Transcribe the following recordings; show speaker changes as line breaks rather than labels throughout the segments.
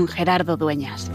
con Gerardo Dueñas.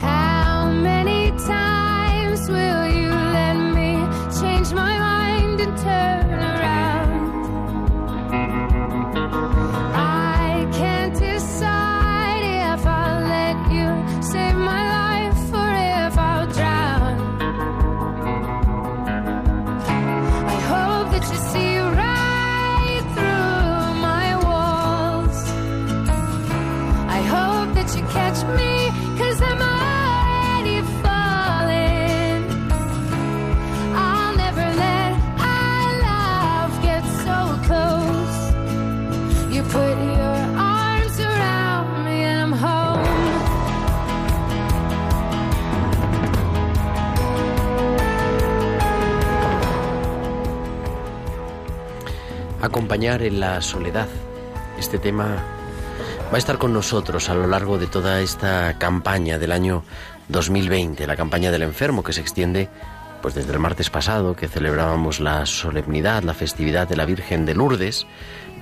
Acompañar en la soledad. Este tema va a estar con nosotros a lo largo de toda esta campaña del año 2020, la campaña del enfermo que se extiende pues desde el martes pasado que celebrábamos la solemnidad, la festividad de la Virgen de Lourdes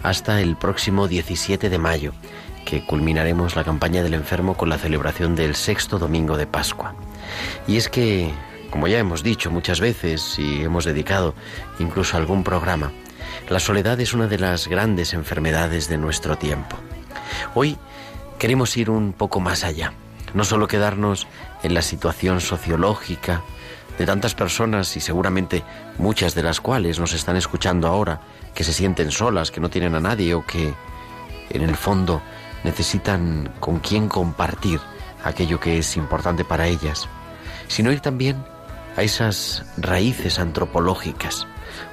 hasta el próximo 17 de mayo, que culminaremos la campaña del enfermo con la celebración del sexto domingo de Pascua. Y es que, como ya hemos dicho muchas veces y hemos dedicado incluso algún programa, la soledad es una de las grandes enfermedades de nuestro tiempo. Hoy queremos ir un poco más allá, no solo quedarnos en la situación sociológica de tantas personas y seguramente muchas de las cuales nos están escuchando ahora, que se sienten solas, que no tienen a nadie o que en el fondo necesitan con quién compartir aquello que es importante para ellas, sino ir también a esas raíces antropológicas.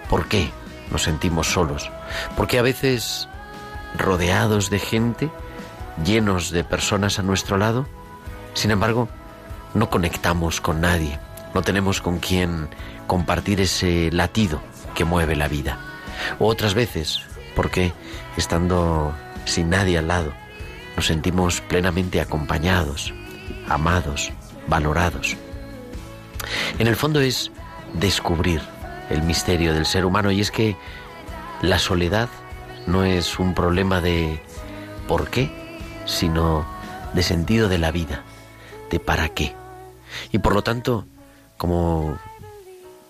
¿Por qué nos sentimos solos? Porque a veces rodeados de gente, llenos de personas a nuestro lado, sin embargo, no conectamos con nadie, no tenemos con quién compartir ese latido que mueve la vida. O otras veces, porque estando sin nadie al lado, nos sentimos plenamente acompañados, amados, valorados. En el fondo es descubrir el misterio del ser humano y es que la soledad no es un problema de por qué, sino de sentido de la vida, de para qué. Y por lo tanto, como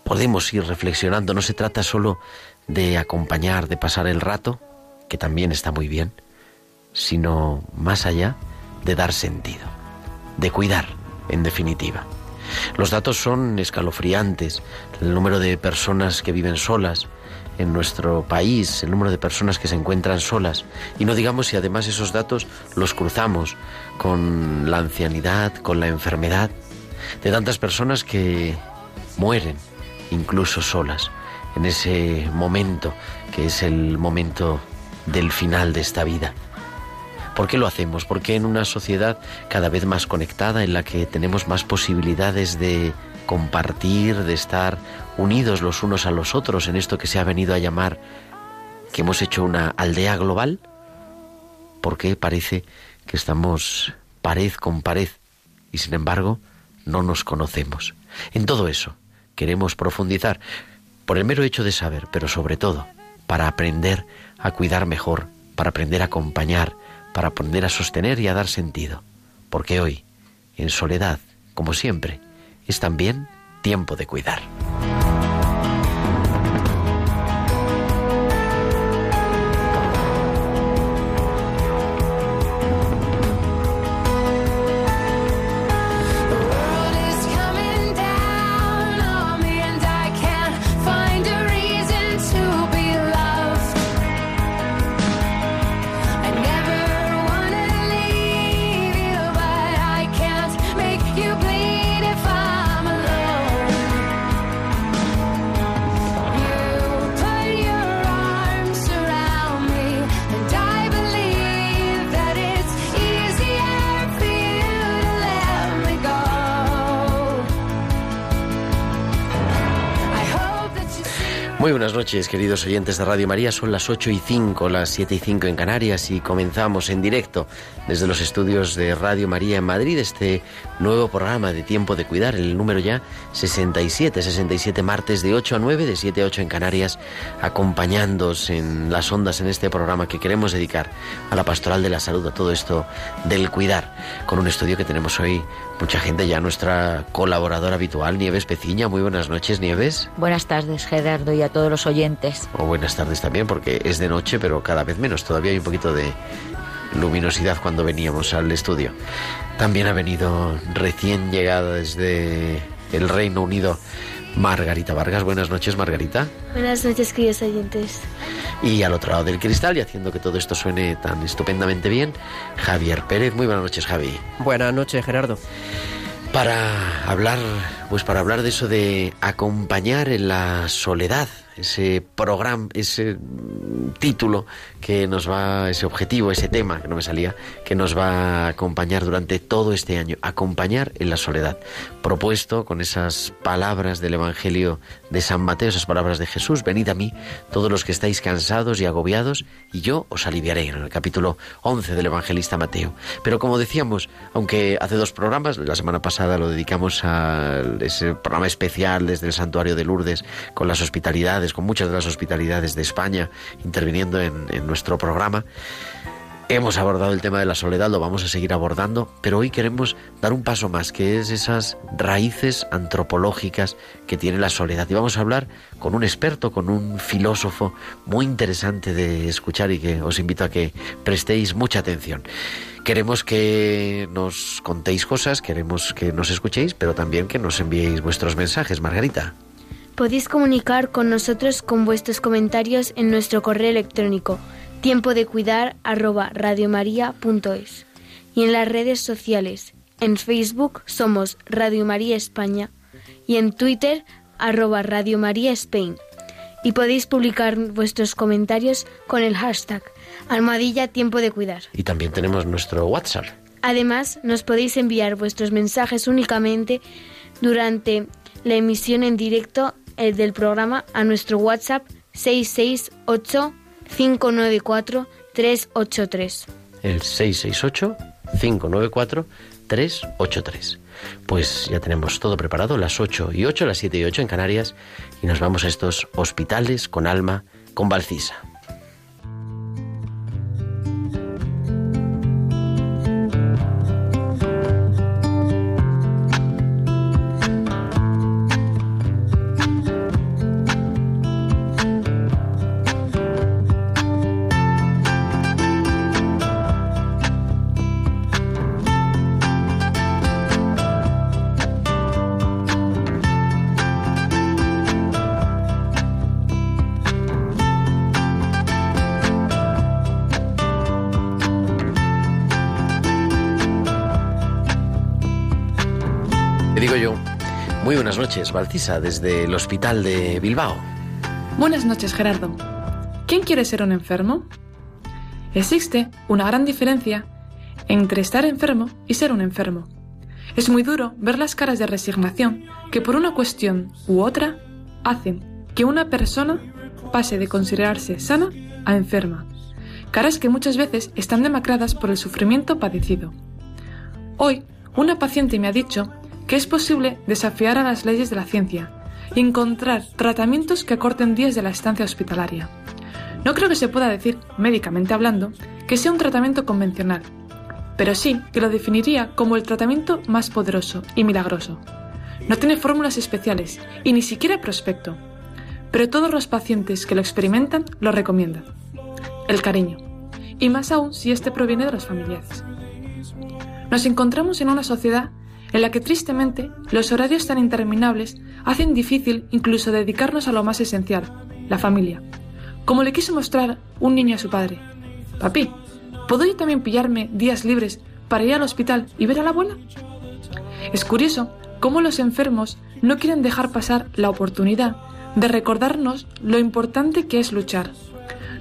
podemos ir reflexionando, no se trata solo de acompañar, de pasar el rato, que también está muy bien, sino más allá de dar sentido, de cuidar, en definitiva. Los datos son escalofriantes, el número de personas que viven solas en nuestro país, el número de personas que se encuentran solas, y no digamos si además esos datos los cruzamos con la ancianidad, con la enfermedad, de tantas personas que mueren incluso solas en ese momento que es el momento del final de esta vida. ¿Por qué lo hacemos? Porque en una sociedad cada vez más conectada, en la que tenemos más posibilidades de compartir, de estar unidos los unos a los otros en esto que se ha venido a llamar que hemos hecho una aldea global? ¿Por qué parece que estamos pared con pared y sin embargo no nos conocemos? En todo eso queremos profundizar por el mero hecho de saber, pero sobre todo para aprender a cuidar mejor, para aprender a acompañar, para aprender a sostener y a dar sentido. Porque hoy, en soledad, como siempre, es también tiempo de cuidar. Muy buenas noches, queridos oyentes de Radio María. Son las 8 y 5, las 7 y 5 en Canarias y comenzamos en directo desde los estudios de Radio María en Madrid este nuevo programa de Tiempo de Cuidar, el número ya 67, 67 martes de 8 a 9, de 7 a 8 en Canarias, acompañándoos en las ondas en este programa que queremos dedicar a la pastoral de la salud, a todo esto del cuidar, con un estudio que tenemos hoy mucha gente ya, nuestra colaboradora habitual, Nieves Peciña. Muy buenas noches, Nieves.
Buenas tardes, Gerardo, y a todos los oyentes.
O buenas tardes también, porque es de noche, pero cada vez menos. Todavía hay un poquito de luminosidad cuando veníamos al estudio. También ha venido recién llegada desde el Reino Unido Margarita Vargas. Buenas noches, Margarita.
Buenas noches, queridos oyentes.
Y al otro lado del cristal, y haciendo que todo esto suene tan estupendamente bien, Javier Pérez. Muy buenas noches, Javi.
Buenas noches, Gerardo.
Para hablar, pues para hablar de eso de acompañar en la soledad, ese programa, ese título que nos va, ese objetivo, ese tema que no me salía, que nos va a acompañar durante todo este año, acompañar en la soledad, propuesto con esas palabras del Evangelio de San Mateo, esas palabras de Jesús, venid a mí todos los que estáis cansados y agobiados, y yo os aliviaré, en el capítulo 11 del Evangelista Mateo. Pero como decíamos, aunque hace dos programas, la semana pasada lo dedicamos a ese programa especial desde el Santuario de Lourdes, con las hospitalidades, con muchas de las hospitalidades de España, interviniendo en, en nuestro programa. Hemos abordado el tema de la soledad, lo vamos a seguir abordando, pero hoy queremos dar un paso más, que es esas raíces antropológicas que tiene la soledad. Y vamos a hablar con un experto, con un filósofo muy interesante de escuchar y que os invito a que prestéis mucha atención. Queremos que nos contéis cosas, queremos que nos escuchéis, pero también que nos enviéis vuestros mensajes, Margarita.
Podéis comunicar con nosotros con vuestros comentarios en nuestro correo electrónico tiempo de cuidar arroba radiomaria.es y en las redes sociales. En Facebook somos Radio María España y en Twitter arroba Radio María Spain. Y podéis publicar vuestros comentarios con el hashtag almohadilla tiempo de cuidar.
Y también tenemos nuestro WhatsApp.
Además, nos podéis enviar vuestros mensajes únicamente durante la emisión en directo eh, del programa a nuestro WhatsApp 668 594 383.
El 668 594 383. Pues ya tenemos todo preparado, las 8 y 8, las 7 y 8 en Canarias, y nos vamos a estos hospitales con alma, con Valcisa. Noches, Valcisa, desde el hospital de Bilbao.
Buenas noches, Gerardo. ¿Quién quiere ser un enfermo? Existe una gran diferencia entre estar enfermo y ser un enfermo. Es muy duro ver las caras de resignación que por una cuestión u otra hacen que una persona pase de considerarse sana a enferma. Caras que muchas veces están demacradas por el sufrimiento padecido. Hoy, una paciente me ha dicho que es posible desafiar a las leyes de la ciencia y encontrar tratamientos que acorten días de la estancia hospitalaria. No creo que se pueda decir, médicamente hablando, que sea un tratamiento convencional, pero sí que lo definiría como el tratamiento más poderoso y milagroso. No tiene fórmulas especiales y ni siquiera prospecto, pero todos los pacientes que lo experimentan lo recomiendan. El cariño, y más aún si este proviene de los familiares. Nos encontramos en una sociedad en la que tristemente los horarios tan interminables hacen difícil incluso dedicarnos a lo más esencial, la familia. Como le quiso mostrar un niño a su padre. Papi, ¿puedo yo también pillarme días libres para ir al hospital y ver a la abuela? Es curioso cómo los enfermos no quieren dejar pasar la oportunidad de recordarnos lo importante que es luchar,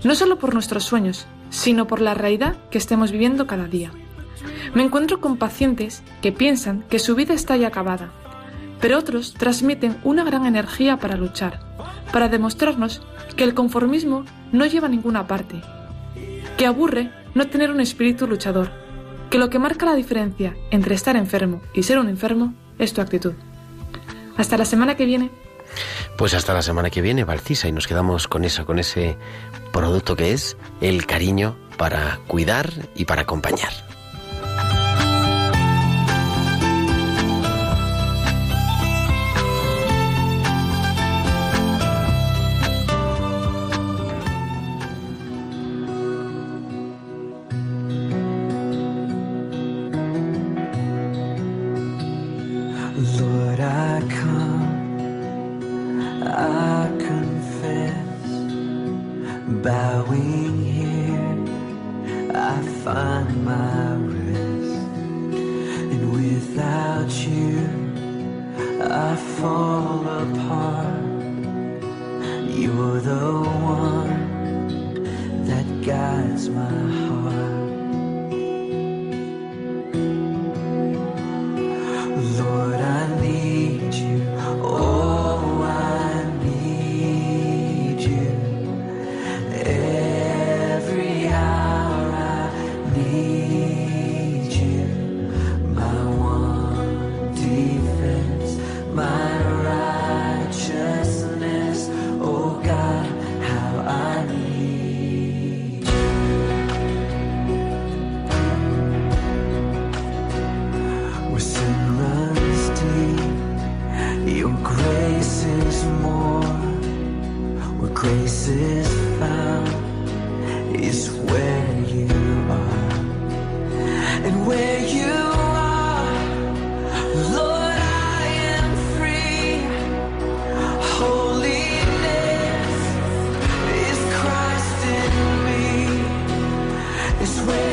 no solo por nuestros sueños, sino por la realidad que estemos viviendo cada día. Me encuentro con pacientes que piensan que su vida está ya acabada, pero otros transmiten una gran energía para luchar. para demostrarnos que el conformismo no lleva a ninguna parte, que aburre no tener un espíritu luchador, que lo que marca la diferencia entre estar enfermo y ser un enfermo es tu actitud. Hasta la semana que viene.
Pues hasta la semana que viene, Valcisa, y nos quedamos con eso, con ese producto que es el cariño para cuidar y para acompañar.
It's where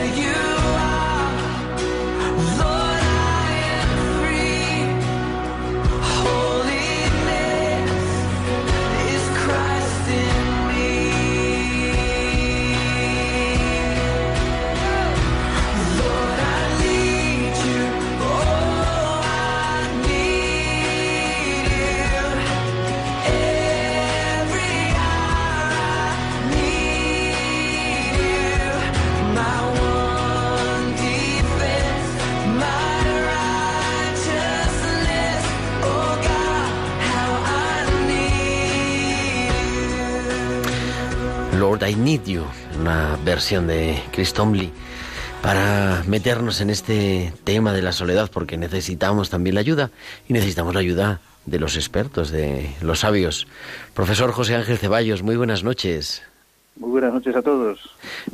Need You,
una versión de Chris Tomley para meternos en este tema de la soledad, porque necesitamos también la ayuda y necesitamos la ayuda de los expertos, de los sabios. Profesor José Ángel Ceballos, muy buenas noches.
Muy buenas noches a todos.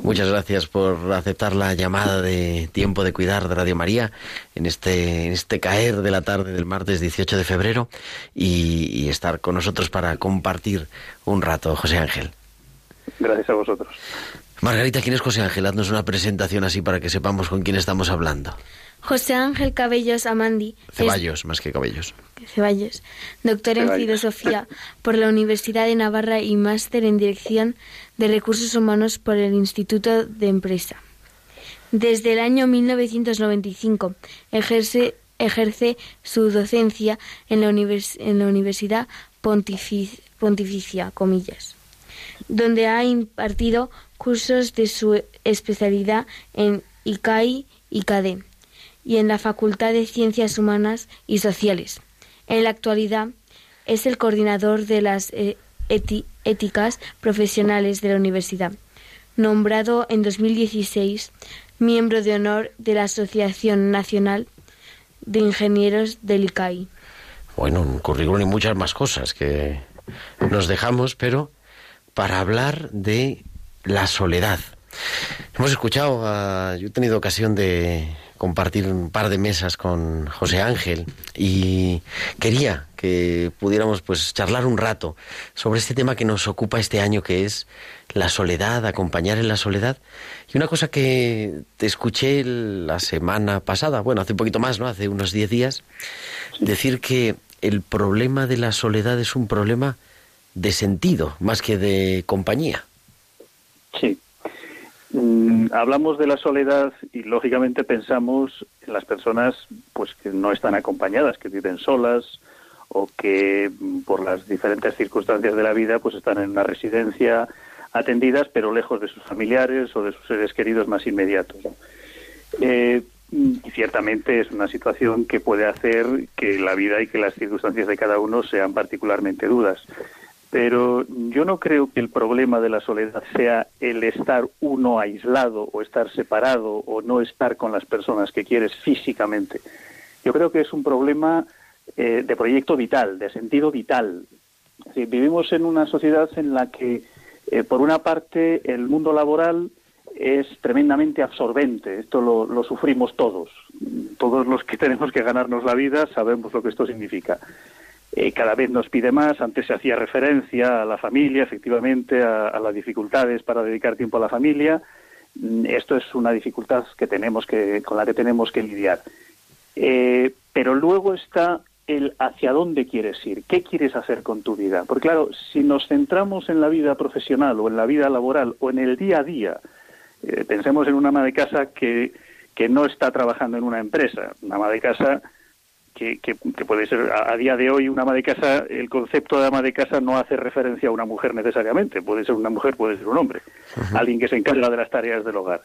Muchas gracias por aceptar la llamada de Tiempo de Cuidar de Radio María en este, en este caer de la tarde del martes 18 de febrero y, y estar con nosotros para compartir un rato, José Ángel.
Gracias a vosotros.
Margarita, ¿quién es José Ángel? Haznos una presentación así para que sepamos con quién estamos hablando.
José Ángel Cabellos Amandi. es-
Ceballos, más que cabellos.
Ceballos, doctor en filosofía por la Universidad de Navarra y máster en dirección de recursos humanos por el Instituto de Empresa. Desde el año 1995 ejerce, ejerce su docencia en la, univers- en la Universidad Pontifi- Pontificia, comillas, donde ha impartido cursos de su especialidad en ICAI y CADE y en la Facultad de Ciencias Humanas y Sociales. En la actualidad es el coordinador de las eh, éticas profesionales de la universidad, nombrado en 2016 miembro de honor de la Asociación Nacional de Ingenieros del ICAI.
Bueno, un currículum y muchas más cosas que nos dejamos, pero para hablar de la soledad. Hemos escuchado, a- yo he tenido ocasión de compartir un par de mesas con José Ángel y quería que pudiéramos pues charlar un rato sobre este tema que nos ocupa este año que es la soledad, acompañar en la soledad. Y una cosa que te escuché la semana pasada, bueno, hace un poquito más, ¿no? Hace unos 10 días, decir que el problema de la soledad es un problema de sentido más que de compañía.
Sí. Mm, hablamos de la soledad y lógicamente pensamos en las personas pues que no están acompañadas, que viven solas o que mm, por las diferentes circunstancias de la vida pues están en una residencia atendidas pero lejos de sus familiares o de sus seres queridos más inmediatos. Eh, y ciertamente es una situación que puede hacer que la vida y que las circunstancias de cada uno sean particularmente duras. Pero yo no creo que el problema de la soledad sea el estar uno aislado o estar separado o no estar con las personas que quieres físicamente. Yo creo que es un problema eh, de proyecto vital, de sentido vital. Vivimos en una sociedad en la que, eh, por una parte, el mundo laboral es tremendamente absorbente. Esto lo sufrimos todos. Todos los que tenemos que ganarnos la vida sabemos lo que esto significa. Eh, cada vez nos pide más. Antes se hacía referencia a la familia, efectivamente, a, las dificultades para dedicar tiempo a la familia. Mm, Esto es una dificultad que tenemos que, con la que tenemos que lidiar. Eh, pero luego está el hacia dónde quieres ir, qué quieres hacer con tu vida. Porque claro, si nos centramos en la vida profesional o en la vida laboral o en el día a día, eh, pensemos en una ama de casa que, que no está trabajando en una empresa, una ama de casa que, que, que puede ser a, a, día de hoy una ama de casa, el concepto de ama de casa no hace referencia a una mujer necesariamente, puede ser una mujer, puede ser un hombre, alguien que se encarga de las tareas del hogar.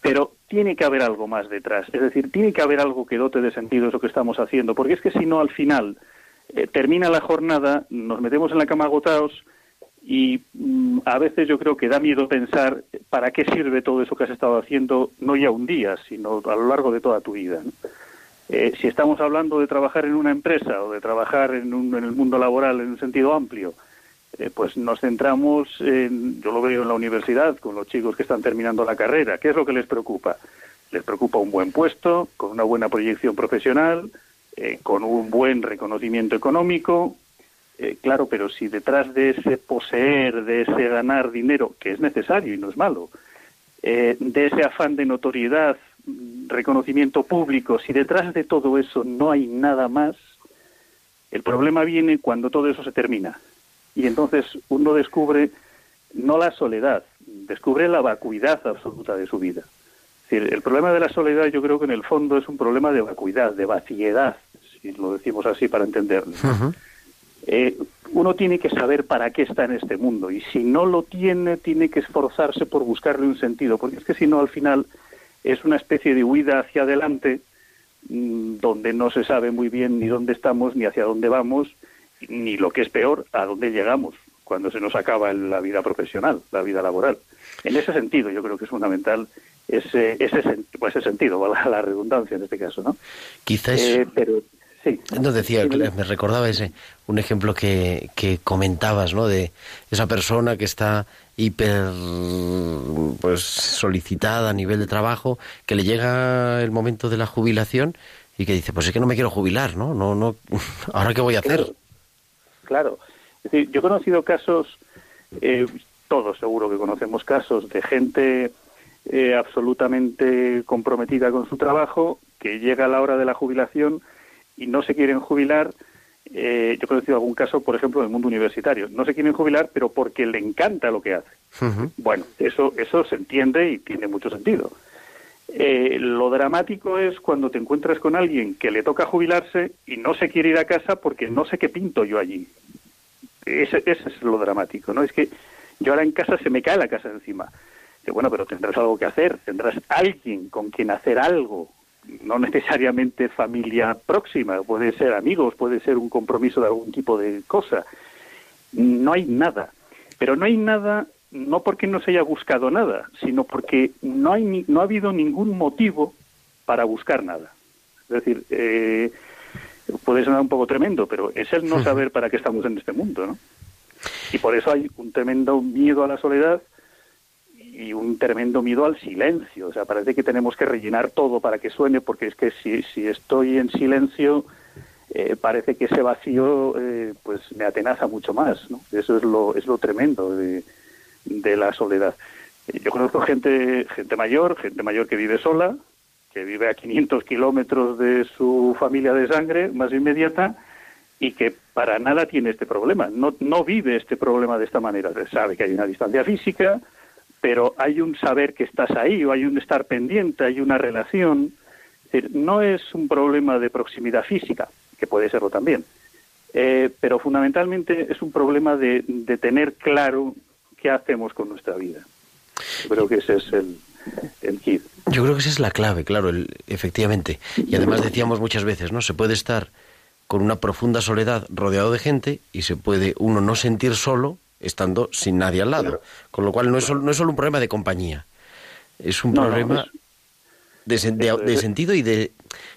Pero tiene que haber algo más detrás, es decir, tiene que haber algo que dote de sentido eso que estamos haciendo, porque es que si no al final eh, termina la jornada, nos metemos en la cama agotados y mm, a veces yo creo que da miedo pensar para qué sirve todo eso que has estado haciendo, no ya un día, sino a lo largo de toda tu vida. ¿no? Eh, si estamos hablando de trabajar en una empresa o de trabajar en, un, en el mundo laboral en un sentido amplio, eh, pues nos centramos en, yo lo veo en la universidad, con los chicos que están terminando la carrera. ¿Qué es lo que les preocupa? Les preocupa un buen puesto, con una buena proyección profesional, eh, con un buen reconocimiento económico. Eh, claro, pero si detrás de ese poseer, de ese ganar dinero, que es necesario y no es malo, de ese afán de notoriedad, reconocimiento público, si detrás de todo eso no hay nada más, el problema viene cuando todo eso se termina. Y entonces uno descubre no la soledad, descubre la vacuidad absoluta de su vida. Es decir, el problema de la soledad yo creo que en el fondo es un problema de vacuidad, de vaciedad, si lo decimos así para entenderlo.
Uh -huh.
eh, uno tiene que saber para qué está en este mundo y si no lo tiene, tiene que esforzarse por buscarle un sentido, porque es que si no, al final es una especie de huida hacia adelante mmm, donde no se sabe muy bien ni dónde estamos ni hacia dónde vamos ni lo que es peor, a dónde llegamos cuando se nos acaba la vida profesional, la vida laboral. En ese sentido, yo creo que es fundamental ese, ese, ese sentido, la, la redundancia en este caso, ¿no?
Quizás.
Eh, pero, sí.
No decía, me recordaba ese, un ejemplo que, que comentabas, ¿no? De esa persona que está hiper pues solicitada a nivel de trabajo, que le llega el momento de la jubilación y que dice, pues es que no me quiero jubilar, ¿no? No, no, ahora qué voy a hacer.
Claro claro. Es decir, yo he conocido casos, eh, todos seguro que conocemos casos de gente eh, absolutamente comprometida con su trabajo, que llega a la hora de la jubilación y no se quieren jubilar. Eh, yo he conocido algún caso, por ejemplo, en el mundo universitario. No se quieren jubilar, pero porque le encanta lo que hace. Uh -huh. Bueno, eso, eso se entiende y tiene mucho sentido. Eh, lo dramático es cuando te encuentras con alguien que le toca jubilarse y no se quiere ir a casa porque no sé qué pinto yo allí. Ese, ese es lo dramático, ¿no? Es que yo ahora en casa se me cae la casa encima. Y bueno, pero tendrás algo que hacer, tendrás alguien con quien hacer algo, no necesariamente familia próxima, puede ser amigos, puede ser un compromiso de algún tipo de cosa. No hay nada, pero no hay nada no porque no se haya buscado nada, sino porque no, hay ni, no ha habido ningún motivo para buscar nada. Es decir, eh, puede sonar un poco tremendo, pero es el no saber para qué estamos en este mundo, ¿no? Y por eso hay un tremendo miedo a la soledad y un tremendo miedo al silencio. O sea, parece que tenemos que rellenar todo para que suene, porque es que si, si estoy en silencio, eh, parece que ese vacío eh, pues me atenaza mucho más, ¿no? Eso es lo, es lo tremendo de de la soledad. Yo conozco gente, gente mayor, gente mayor que vive sola, que vive a 500 kilómetros de su familia de sangre más inmediata y que para nada tiene este problema. No, no vive este problema de esta manera. Sabe que hay una distancia física, pero hay un saber que estás ahí, o hay un estar pendiente, hay una relación. No es un problema de proximidad física, que puede serlo también, Eh, pero fundamentalmente es un problema de, tener claro qué hacemos con nuestra vida. Yo creo que ese es el, el.
Yo creo que esa es la clave, claro, el- efectivamente. Y además decíamos muchas veces, ¿no? Se puede estar con una profunda soledad rodeado de gente y se puede uno no sentir solo estando sin nadie al lado. Con lo cual no es, solo, no es solo un problema de compañía, es un
No, no,
problema
es-
de, sentido y de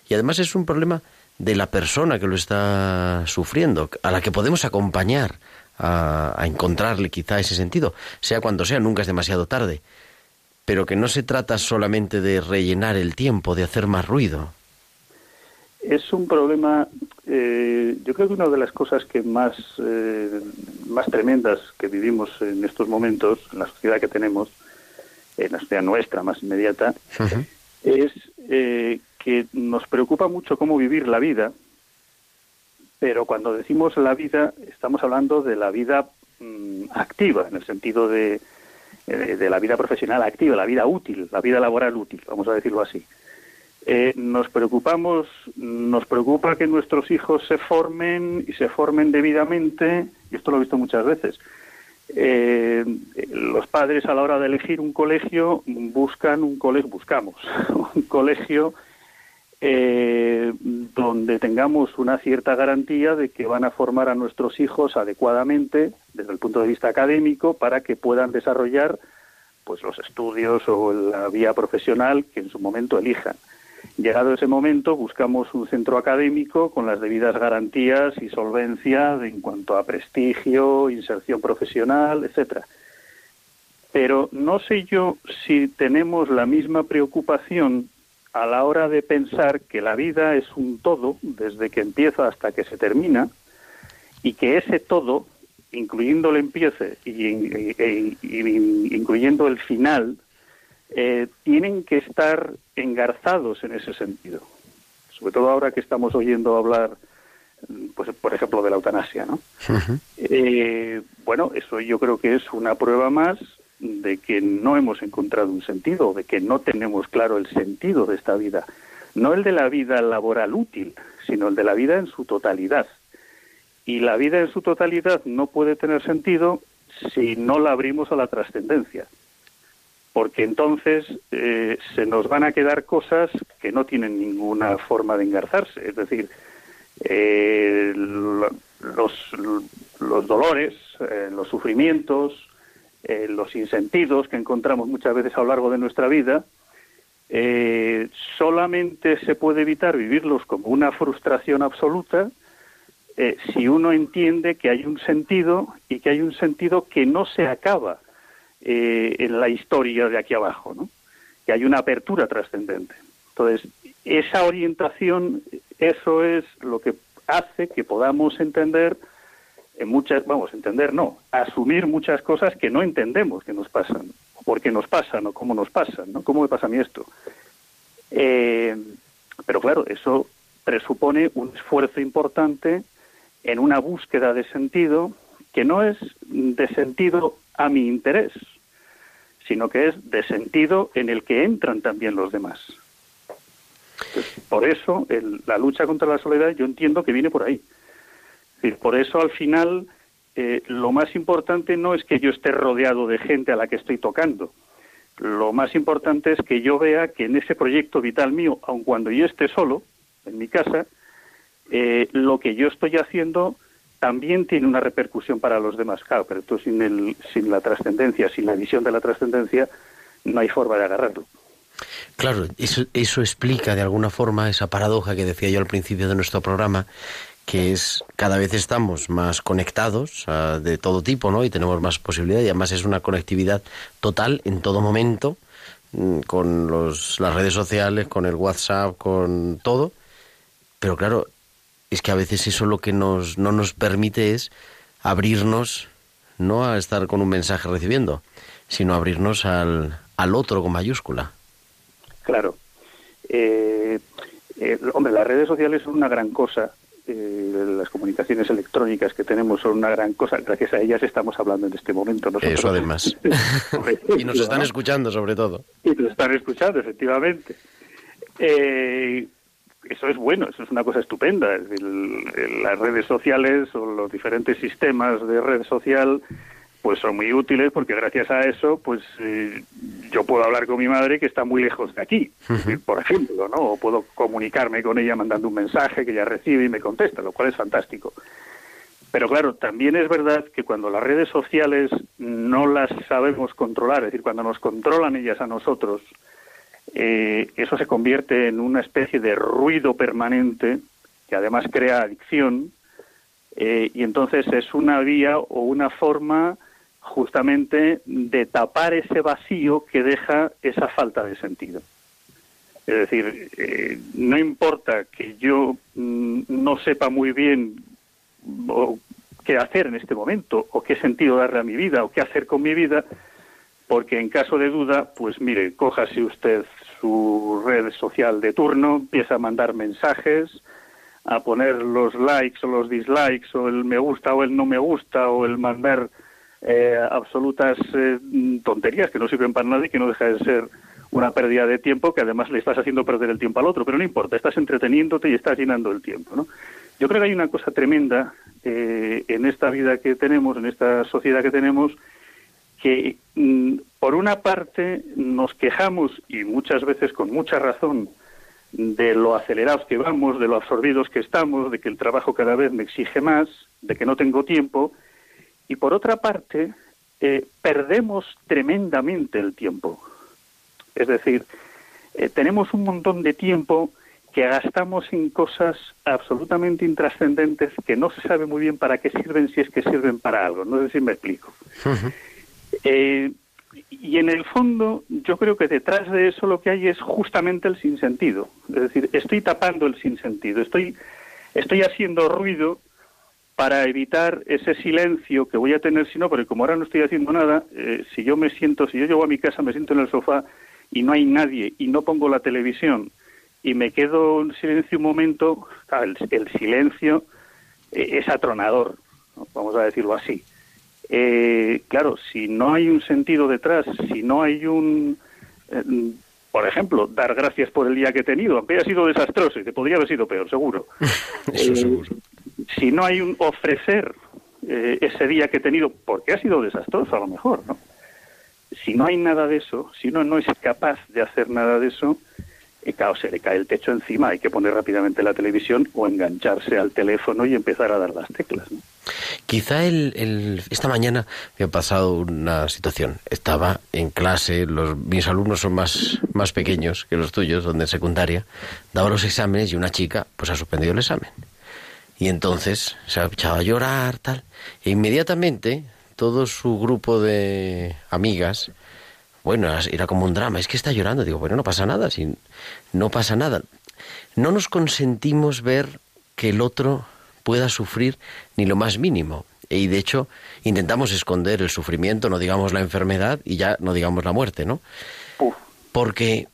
y además es un problema de la persona que lo está sufriendo, a la que podemos acompañar a, a encontrarle quizá ese sentido, sea cuando sea, nunca es demasiado tarde, pero que no se trata solamente de rellenar el tiempo, de hacer más ruido.
Es un problema, eh, yo creo que una de las cosas que más, eh, más tremendas que vivimos en estos momentos, en la sociedad que tenemos, en la sociedad nuestra más inmediata, es eh, que nos preocupa mucho cómo vivir la vida, pero cuando decimos la vida estamos hablando de la vida mm, activa, en el sentido de, de la vida profesional activa, la vida útil, la vida laboral útil, vamos a decirlo así. Eh, nos preocupamos, nos preocupa que nuestros hijos se formen y se formen debidamente, y esto lo he visto muchas veces. Eh, los padres a la hora de elegir un colegio buscan un colegio, buscamos un colegio eh, donde tengamos una cierta garantía de que van a formar a nuestros hijos adecuadamente desde el punto de vista académico para que puedan desarrollar pues los estudios o la vía profesional que en su momento elijan. Llegado ese momento, buscamos un centro académico con las debidas garantías y solvencia en cuanto a prestigio, inserción profesional, etcétera. Pero no sé yo si tenemos la misma preocupación a la hora de pensar que la vida es un todo, desde que empieza hasta que se termina, y que ese todo, incluyendo el empiece y- y- incluyendo el final, eh, tienen que estar engarzados en ese sentido. Sobre todo ahora que estamos oyendo hablar, mm, pues, por ejemplo, de la eutanasia, ¿no? Eh, bueno, eso yo creo que es una prueba más de que no hemos encontrado un sentido, de que no tenemos claro el sentido de esta vida. No el de la vida laboral útil, sino el de la vida en su totalidad. Y la vida en su totalidad no puede tener sentido si no la abrimos a la trascendencia. Porque entonces eh, se nos van a quedar cosas que no tienen ninguna forma de engarzarse. Es decir, eh, lo- los, dolores, eh, los sufrimientos, los insentidos que encontramos muchas veces a lo largo de nuestra vida, solamente se puede evitar vivirlos como una frustración absoluta si uno entiende que hay un sentido y que hay un sentido que no se acaba eh, en la historia de aquí abajo, ¿no? que hay una apertura trascendente. Entonces, esa orientación, eso es lo que hace que podamos entender en muchas, vamos, entender no, asumir muchas cosas que no entendemos que nos pasan, o por qué nos pasan, o cómo nos pasan, ¿no? ¿Cómo me pasa a mí esto? Eh, pero claro, eso presupone un esfuerzo importante en una búsqueda de sentido que no es de sentido a mi interés, sino que es de sentido en el que entran también los demás. Entonces, por eso el- la lucha contra la soledad yo entiendo que viene por ahí. Decir, por eso al final eh, lo más importante no es que yo esté rodeado de gente a la que estoy tocando. Lo más importante es que yo vea que en ese proyecto vital mío, aun cuando yo esté solo, en mi casa, eh, lo que yo estoy haciendo también tiene una repercusión para los demás. Claro, pero esto sin, el, sin la trascendencia, sin la visión de la trascendencia, no hay forma de agarrarlo.
Claro, eso, eso explica de alguna forma esa paradoja que decía yo al principio de nuestro programa, que es cada vez estamos más conectados de todo tipo, ¿no? Y tenemos más posibilidades y además es una conectividad total en todo momento mm, con los, las redes sociales, con el WhatsApp, con todo. Pero claro, es que a veces eso lo que nos, no nos permite es abrirnos, no a estar con un mensaje recibiendo, sino abrirnos al, al otro con mayúscula.
Claro. Eh, eh, hombre, las redes sociales son una gran cosa. eh, las comunicaciones electrónicas que tenemos son una gran cosa. Gracias a ellas estamos hablando en este momento. Nosotros.
Eso además. y nos están escuchando sobre todo.
Y nos están escuchando, efectivamente. Eh, eso es bueno, eso es una cosa estupenda. Es decir, el- las redes sociales o los diferentes sistemas de red social pues son muy útiles porque gracias a eso pues eh, yo puedo hablar con mi madre que está muy lejos de aquí, decir, por ejemplo, ¿no? O puedo comunicarme con ella mandando un mensaje que ella recibe y me contesta, lo cual es fantástico. Pero claro, también es verdad que cuando las redes sociales no las sabemos controlar, es decir, cuando nos controlan ellas a nosotros, eh, eso se convierte en una especie de ruido permanente que además crea adicción eh, y entonces es una vía o una forma justamente de tapar ese vacío que deja esa falta de sentido. Es decir, eh, no importa que yo mm, no sepa muy bien qué hacer en este momento, o qué sentido darle a mi vida, o qué hacer con mi vida, porque en caso de duda, pues mire, cójase usted su red social de turno, empieza a mandar mensajes, a poner los likes o los dislikes, o el me gusta o el no me gusta, o el mandar eh, absolutas eh, tonterías que no sirven para nada y que no deja de ser una pérdida de tiempo que además le estás haciendo perder el tiempo al otro, pero no importa, estás entreteniéndote y estás llenando el tiempo, ¿no? Yo creo que hay una cosa tremenda eh, en esta vida que tenemos, en esta sociedad que tenemos, que mm, por una parte nos quejamos y muchas veces con mucha razón de lo acelerados que vamos, de lo absorbidos que estamos, de que el trabajo cada vez me exige más, de que no tengo tiempo, y por otra parte eh, perdemos tremendamente el tiempo. Es decir, eh, tenemos un montón de tiempo que gastamos en cosas absolutamente intrascendentes que no se sabe muy bien para qué sirven, si es que sirven para algo. No sé si me explico. Eh, y en el fondo, yo creo que detrás de eso lo que hay es justamente el sinsentido. Es decir, estoy tapando el sinsentido, estoy, estoy haciendo ruido para evitar ese silencio que voy a tener si no, porque como ahora no estoy haciendo nada, eh, si yo me siento, si yo llego a mi casa, me siento en el sofá y no hay nadie y no pongo la televisión y me quedo en silencio un momento, el, silencio eh, es atronador, vamos a decirlo así. Eh, claro, si no hay un sentido detrás, si no hay un, eh, por ejemplo, dar gracias por el día que he tenido, aunque haya sido desastroso y que podría haber sido peor, seguro.
Eso
Eh,
seguro.
Si no hay un ofrecer eh, ese día que he tenido, porque ha sido desastroso a lo mejor, ¿no? Si no hay nada de eso, si uno no es capaz de hacer nada de eso, eh, claro, se le cae el techo encima, hay que poner rápidamente la televisión o engancharse al teléfono y empezar a dar las teclas.
Quizá el, el- esta mañana me ha pasado una situación. Estaba en clase, los, mis alumnos son más, más pequeños que los tuyos, donde en secundaria, daba los exámenes y una chica pues ha suspendido el examen. Y entonces se ha echado a llorar, tal. E inmediatamente todo su grupo de amigas, bueno, era como un drama, es que está llorando. Digo, bueno, no pasa nada, si no pasa nada. No nos consentimos ver que el otro pueda sufrir ni lo más mínimo. Y de hecho, intentamos esconder el sufrimiento, no digamos la enfermedad y ya no digamos la muerte, ¿no? Porque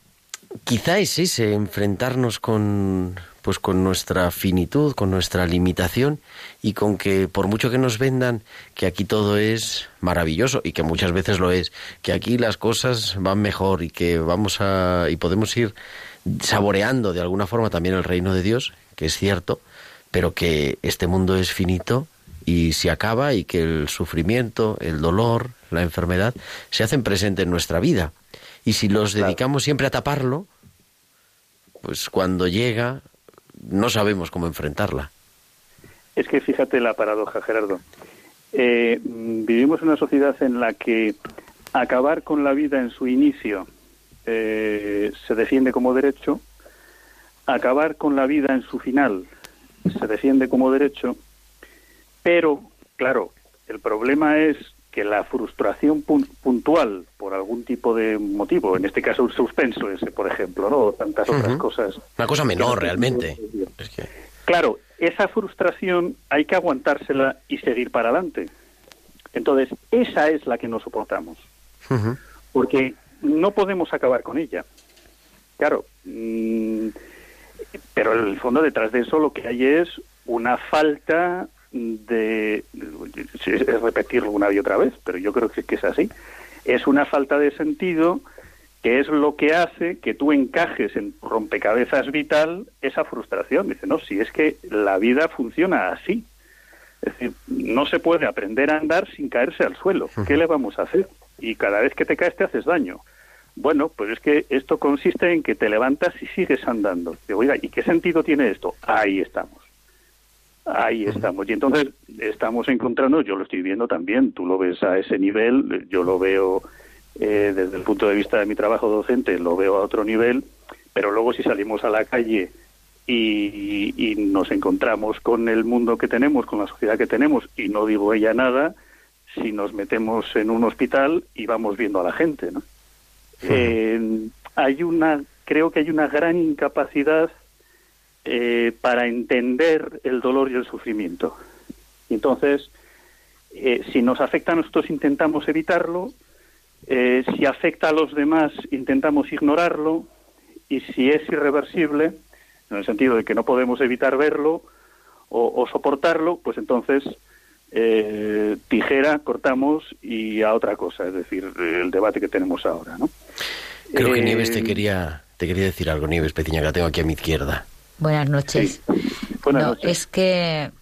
quizá es ese enfrentarnos con pues con nuestra finitud, con nuestra limitación y con que por mucho que nos vendan que aquí todo es maravilloso y que muchas veces lo es, que aquí las cosas van mejor y que vamos a y podemos ir saboreando de alguna forma también el reino de Dios, que es cierto, pero que este mundo es finito y se acaba y que el sufrimiento, el dolor, la enfermedad se hacen presente en nuestra vida. Y si los
Claro.
dedicamos siempre a taparlo, pues cuando llega no sabemos cómo enfrentarla.
Es que fíjate la paradoja, Gerardo. Eh, vivimos una sociedad en la que acabar con la vida en su inicio eh, se defiende como derecho, acabar con la vida en su final se defiende como derecho, pero, claro, el problema es que la frustración pun- puntual por algún tipo de motivo, en este caso un suspenso ese, por ejemplo, ¿no? O tantas otras cosas.
Una cosa menor realmente. Es que
Claro, esa frustración hay que aguantársela y seguir para adelante. Entonces, esa es la que no soportamos, porque no podemos acabar con ella. Claro, mm, pero en el fondo detrás de eso lo que hay es una falta de, es repetirlo una y otra vez, pero yo creo que, que es así, es una falta de sentido que es lo que hace que tú encajes en rompecabezas vital esa frustración. Dice, no, si es que la vida funciona así. Es decir, no se puede aprender a andar sin caerse al suelo. ¿Qué le vamos a hacer? Y cada vez que te caes te haces daño. Bueno, pues es que esto consiste en que te levantas y sigues andando. Digo, oiga, ¿y qué sentido tiene esto? Ahí estamos. Ahí estamos. Y entonces estamos encontrando, yo lo estoy viendo también, tú lo ves a ese nivel, yo lo veo eh, desde el punto de vista de mi trabajo docente, lo veo a otro nivel, pero luego si salimos a la calle y, y nos encontramos con el mundo que tenemos, con la sociedad que tenemos, y no digo ella nada, si nos metemos en un hospital y vamos viendo a la gente, ¿no? Eh, hay una, creo que hay una gran incapacidad eh, para entender el dolor y el sufrimiento. Entonces, eh, si nos afecta a nosotros intentamos evitarlo, eh, si afecta a los demás intentamos ignorarlo y si es irreversible, en el sentido de que no podemos evitar verlo o, o soportarlo, pues entonces eh, tijera, cortamos y a otra cosa, es decir, el debate que tenemos ahora, ¿no?
Creo que Nieves te quería, te quería decir algo, Nieves Petiña, que la tengo aquí a mi izquierda.
Buenas noches.
Buenas
no,
noches.
es que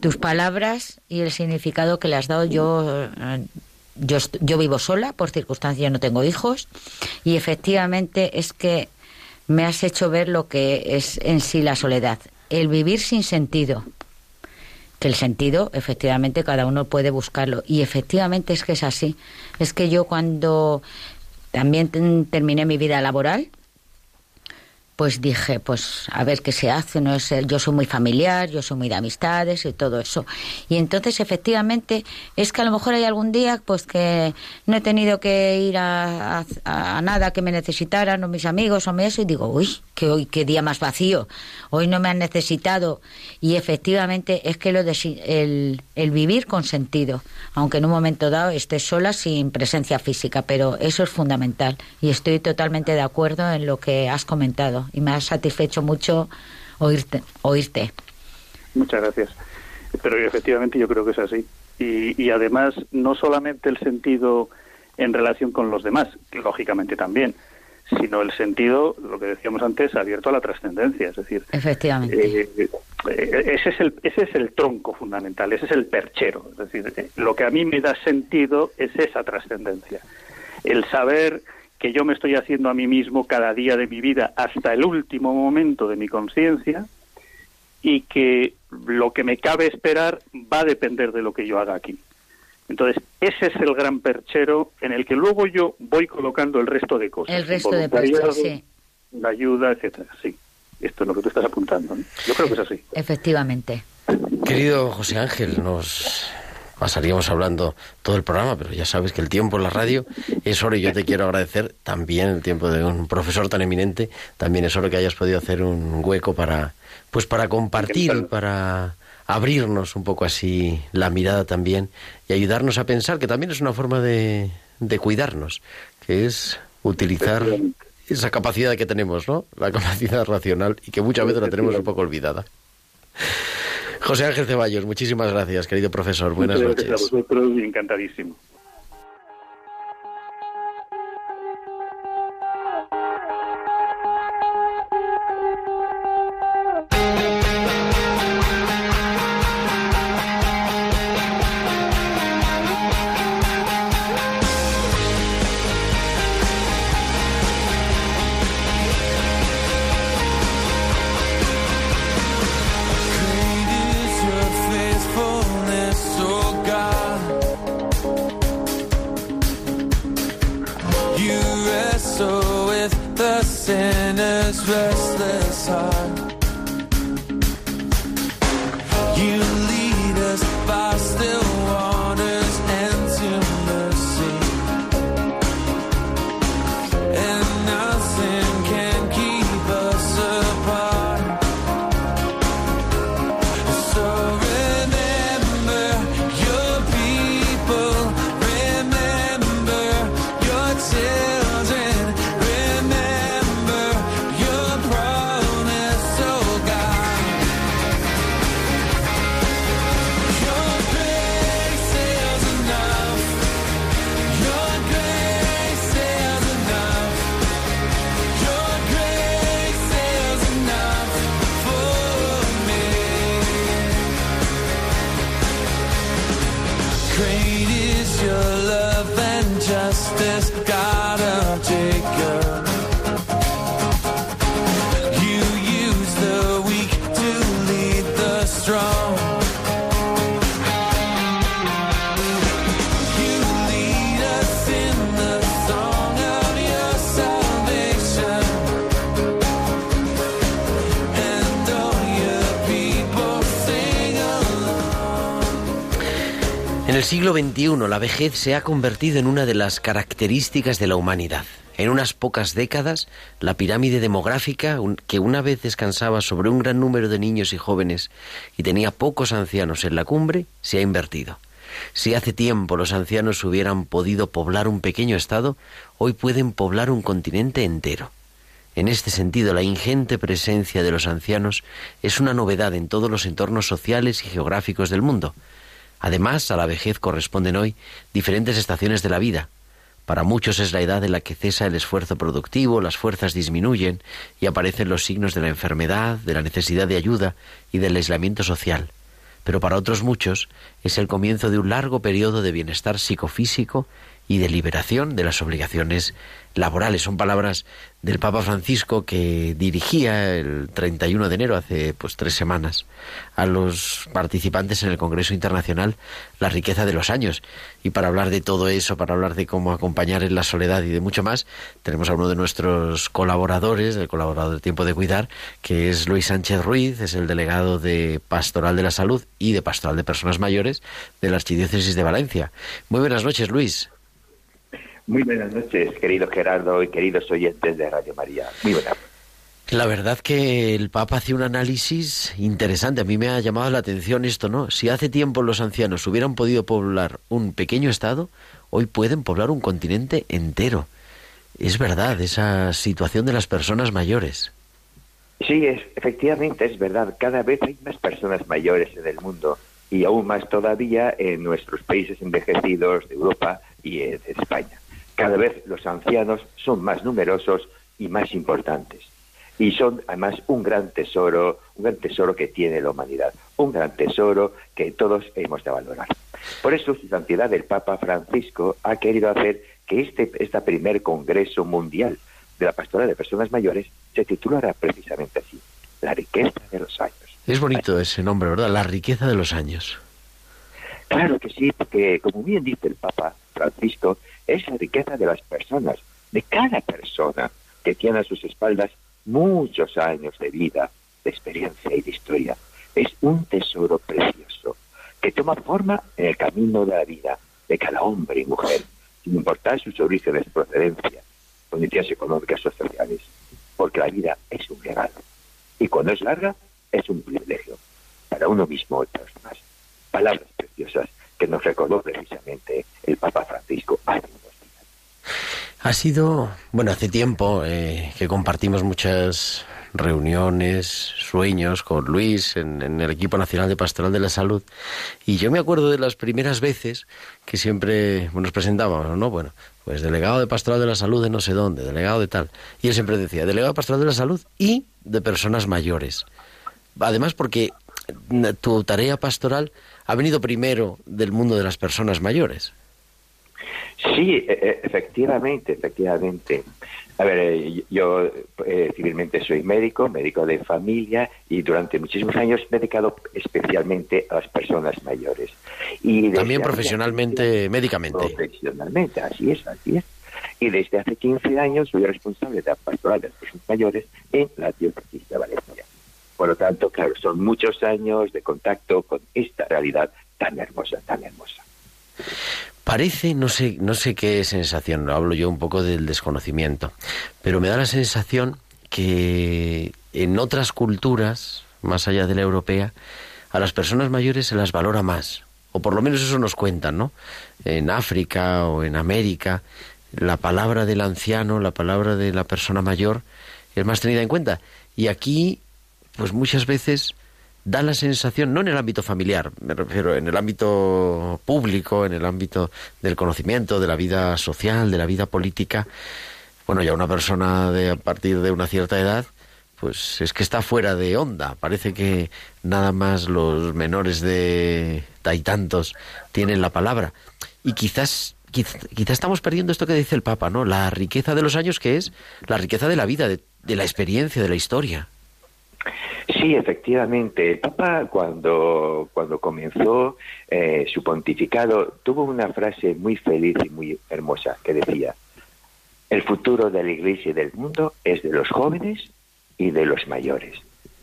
tus palabras y el significado que le has dado, yo, eh, yo, yo vivo sola, por circunstancias no tengo hijos, y efectivamente es que me has hecho ver lo que es en sí la soledad, el vivir sin sentido. Que el sentido, efectivamente, cada uno puede buscarlo. Y efectivamente es que es así. Es que yo cuando también terminé mi vida laboral, pues dije, pues a ver qué se hace, no es, yo soy muy familiar, yo soy muy de amistades y todo eso. Y entonces efectivamente es que a lo mejor hay algún día pues que no he tenido que ir a, a- a nada que me necesitaran o mis amigos o mi eso y digo, uy, que hoy qué día más vacío, hoy no me han necesitado y efectivamente es que lo de el, vivir con sentido, aunque en un momento dado estés sola sin presencia física, pero eso es fundamental y estoy totalmente de acuerdo en lo que has comentado y me ha satisfecho mucho oírte. oírte.
Muchas gracias. Pero efectivamente yo creo que es así. Y, y además, no solamente el sentido en relación con los demás, lógicamente también, sino el sentido, lo que decíamos antes, abierto a la trascendencia. Es decir,
Efectivamente.
eh, eh, ese, es el, ese es el tronco fundamental, ese es el perchero. Es decir, eh, lo que a mí me da sentido es esa trascendencia. El saber que yo me estoy haciendo a mí mismo cada día de mi vida hasta el último momento de mi conciencia y que lo que me cabe esperar va a depender de lo que yo haga aquí. Entonces, ese es el gran perchero en el que luego yo voy colocando el resto de cosas.
El resto de perchos, sí.
La ayuda, etcétera. Sí, esto es lo que tú estás apuntando. ¿no? Yo creo que es así.
Efectivamente.
Querido José Ángel, nos pasaríamos hablando todo el programa, pero ya sabes que el tiempo en la radio es oro y yo te quiero agradecer también el tiempo de un profesor tan eminente, también es oro que hayas podido hacer un hueco para pues para compartir y para abrirnos un poco así la mirada también y ayudarnos a pensar que también es una forma de, de cuidarnos, que es utilizar esa capacidad que tenemos, ¿no? La capacidad racional y que muchas veces la tenemos un poco olvidada. José Ángel Ceballos, muchísimas gracias, querido profesor. Buenas
Muchas gracias
noches.
a vosotros y encantadísimo.
Siglo XXI la vejez se ha convertido en una de las características de la humanidad. En unas pocas décadas, la pirámide demográfica, que una vez descansaba sobre un gran número de niños y jóvenes y tenía pocos ancianos en la cumbre, se ha invertido. Si hace tiempo los ancianos hubieran podido poblar un pequeño estado, hoy pueden poblar un continente entero. En este sentido, la ingente presencia de los ancianos es una novedad en todos los entornos sociales y geográficos del mundo. Además, a la vejez corresponden hoy diferentes estaciones de la vida. Para muchos es la edad en la que cesa el esfuerzo productivo, las fuerzas disminuyen y aparecen los signos de la enfermedad, de la necesidad de ayuda y del aislamiento social. Pero para otros muchos es el comienzo de un largo periodo de bienestar psicofísico y de liberación de las obligaciones laborales. Son palabras del Papa Francisco que dirigía el 31 de enero, hace pues tres semanas, a los participantes en el Congreso Internacional La riqueza de los años. Y para hablar de todo eso, para hablar de cómo acompañar en la soledad y de mucho más, tenemos a uno de nuestros colaboradores, el colaborador de Tiempo de Cuidar, que es Luis Sánchez Ruiz, es el delegado de Pastoral de la Salud y de Pastoral de Personas Mayores de la Archidiócesis de Valencia. Muy buenas noches, Luis.
Muy buenas noches, querido Gerardo y queridos oyentes de Radio María. Muy buenas.
La verdad que el Papa hace un análisis interesante. A mí me ha llamado la atención esto, ¿no? Si hace tiempo los ancianos hubieran podido poblar un pequeño estado, hoy pueden poblar un continente entero. Es verdad, esa situación de las personas mayores.
Sí, es, efectivamente es verdad. Cada vez hay más personas mayores en el mundo y aún más todavía en nuestros países envejecidos de Europa y en España. Cada vez los ancianos son más numerosos y más importantes. Y son además un gran tesoro, un gran tesoro que tiene la humanidad, un gran tesoro que todos hemos de valorar. Por eso su santidad el Papa Francisco ha querido hacer que este, este primer Congreso Mundial de la Pastoral de Personas Mayores se titulara precisamente así, La riqueza de los años.
Es bonito ese nombre, ¿verdad? La riqueza de los años.
Claro que sí, porque como bien dice el Papa Francisco, es la riqueza de las personas, de cada persona que tiene a sus espaldas muchos años de vida, de experiencia y de historia. Es un tesoro precioso que toma forma en el camino de la vida de cada hombre y mujer, sin importar sus orígenes, procedencia, condiciones económicas o sociales, porque la vida es un regalo. Y cuando es larga, es un privilegio para uno mismo y para los demás. Palabras preciosas que nos recordó precisamente el Papa Francisco hace unos días.
Ha sido, bueno, hace tiempo eh, que compartimos muchas reuniones, sueños con Luis en, en, el equipo nacional de Pastoral de la Salud. Y yo me acuerdo de las primeras veces que siempre nos presentábamos, ¿no? Bueno, pues delegado de Pastoral de la Salud de no sé dónde, delegado de tal. Y él siempre decía, delegado de Pastoral de la Salud y de personas mayores. Además, porque tu tarea pastoral ha venido primero del mundo de las personas mayores.
Sí, e efectivamente, efectivamente. A ver, eh, yo eh, civilmente soy médico, médico de familia, y durante muchísimos años me he dedicado especialmente a las personas mayores. Y
También profesionalmente, médicamente.
Profesionalmente, así es, así es. Y desde hace 15 años soy responsable de la pastoral de las personas mayores en la diócesis de Valencia. Por lo tanto, claro, son muchos años de contacto con esta realidad tan hermosa, tan hermosa.
Parece, no sé, no sé qué sensación, hablo yo un poco del desconocimiento, pero me da la sensación que en otras culturas, más allá de la europea, a las personas mayores se las valora más, o por lo menos eso nos cuentan, ¿no? En África o en América, la palabra del anciano, la palabra de la persona mayor es más tenida en cuenta. Y aquí, pues muchas veces da la sensación, no en el ámbito familiar, me refiero en el ámbito público, en el ámbito del conocimiento, de la vida social, de la vida política, bueno, ya una persona de a partir de una cierta edad, pues es que está fuera de onda. Parece que nada más los menores de tantos tienen la palabra. Y quizás quizá, quizá estamos perdiendo esto que dice el Papa, ¿no? La riqueza de los años que es la riqueza de la vida, de, de la experiencia, de la historia.
Sí, efectivamente. El Papa cuando, cuando comenzó eh, su pontificado tuvo una frase muy feliz y muy hermosa que decía, el futuro de la Iglesia y del mundo es de los jóvenes y de los mayores.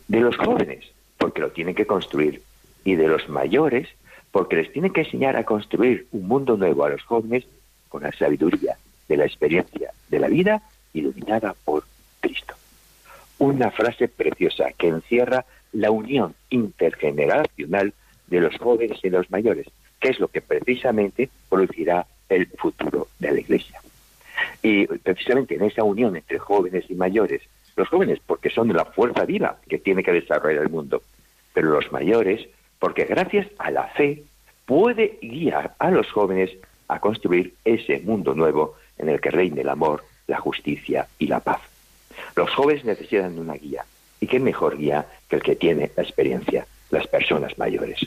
De los jóvenes, porque lo tienen que construir, y de los mayores, porque les tienen que enseñar a construir un mundo nuevo a los jóvenes con la sabiduría de la experiencia de la vida iluminada por una frase preciosa que encierra la unión intergeneracional de los jóvenes y los mayores, que es lo que precisamente producirá el futuro de la Iglesia. Y precisamente en esa unión entre jóvenes y mayores, los jóvenes porque son la fuerza viva que tiene que desarrollar el mundo, pero los mayores porque gracias a la fe puede guiar a los jóvenes a construir ese mundo nuevo en el que reine el amor, la justicia y la paz. Los jóvenes necesitan una guía. ¿Y qué mejor guía que el que tiene la experiencia, las personas mayores?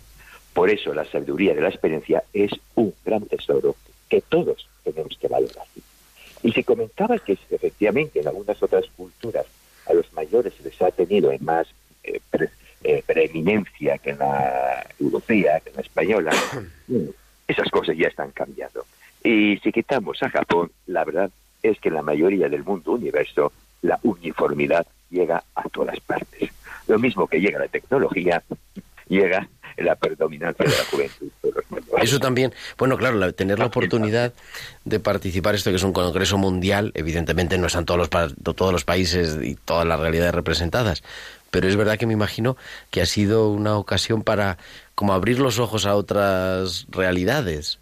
Por eso la sabiduría de la experiencia es un gran tesoro que todos tenemos que valorar. Y se comentaba que efectivamente en algunas otras culturas a los mayores se les ha tenido en más eh, pre- eh, preeminencia que en la europea, que en la española, mm, esas cosas ya están cambiando. Y si quitamos a Japón, la verdad es que en la mayoría del mundo universo la uniformidad llega a todas partes. Lo mismo que llega la tecnología, llega la predominancia de la juventud.
Eso también, bueno, claro, la- tener la oportunidad de participar esto que es un congreso mundial, evidentemente no están todos los pa- todos los países y todas las realidades representadas, pero es verdad que me imagino que ha sido una ocasión para como abrir los ojos a otras realidades.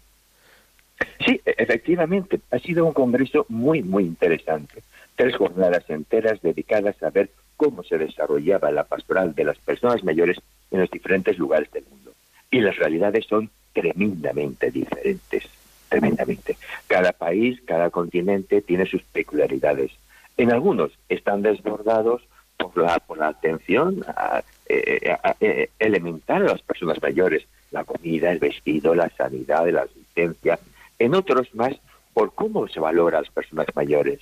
Sí, e- efectivamente, ha sido un congreso muy, muy interesante. Tres jornadas enteras dedicadas a ver cómo se desarrollaba la pastoral de las personas mayores en los diferentes lugares del mundo. Y las realidades son tremendamente diferentes, tremendamente. Cada país, cada continente tiene sus peculiaridades. En algunos están desbordados por la, atención a- eh, a- eh, elemental a las personas mayores, la comida, el vestido, la sanidad, la asistencia. En otros más por cómo se valora a las personas mayores.